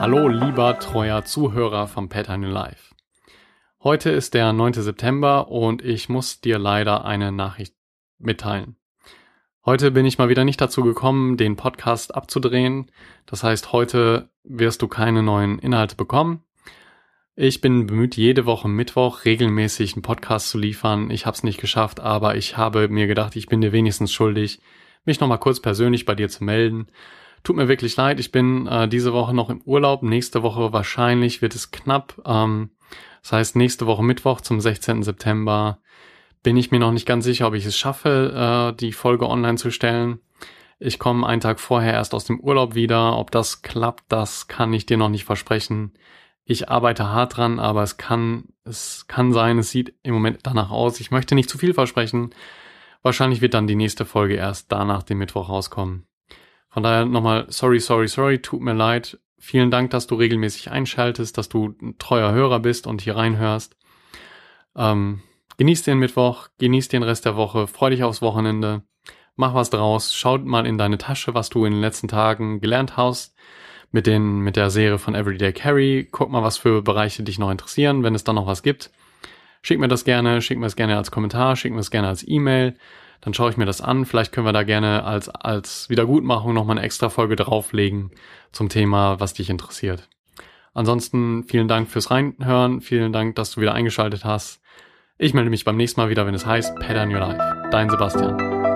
Hallo, lieber treuer Zuhörer vom Pattern in Life. Heute ist der 9. September und ich muss dir leider eine Nachricht mitteilen. Heute bin ich mal wieder nicht dazu gekommen, den Podcast abzudrehen. Das heißt, heute wirst du keine neuen Inhalte bekommen. Ich bin bemüht, jede Woche Mittwoch regelmäßig einen Podcast zu liefern. Ich habe es nicht geschafft, aber ich habe mir gedacht, ich bin dir wenigstens schuldig, mich nochmal kurz persönlich bei dir zu melden. Tut mir wirklich leid, ich bin äh, diese Woche noch im Urlaub. Nächste Woche wahrscheinlich wird es knapp. Ähm, das heißt, nächste Woche Mittwoch zum 16. September bin ich mir noch nicht ganz sicher, ob ich es schaffe, äh, die Folge online zu stellen. Ich komme einen Tag vorher erst aus dem Urlaub wieder. Ob das klappt, das kann ich dir noch nicht versprechen. Ich arbeite hart dran, aber es kann, es kann sein, es sieht im Moment danach aus. Ich möchte nicht zu viel versprechen. Wahrscheinlich wird dann die nächste Folge erst danach dem Mittwoch rauskommen. Von daher nochmal sorry, sorry, sorry, tut mir leid. Vielen Dank, dass du regelmäßig einschaltest, dass du ein treuer Hörer bist und hier reinhörst. Ähm, genieß den Mittwoch, genieß den Rest der Woche, freu dich aufs Wochenende, mach was draus, schau mal in deine Tasche, was du in den letzten Tagen gelernt hast mit den, mit der Serie von Everyday Carry. Guck mal, was für Bereiche dich noch interessieren, wenn es da noch was gibt. Schick mir das gerne, schick mir es gerne als Kommentar, schick mir es gerne als E-Mail. Dann schaue ich mir das an. Vielleicht können wir da gerne als, als Wiedergutmachung nochmal eine extra Folge drauflegen zum Thema, was dich interessiert. Ansonsten vielen Dank fürs Reinhören. Vielen Dank, dass du wieder eingeschaltet hast. Ich melde mich beim nächsten Mal wieder, wenn es heißt Pattern Your Life. Dein Sebastian.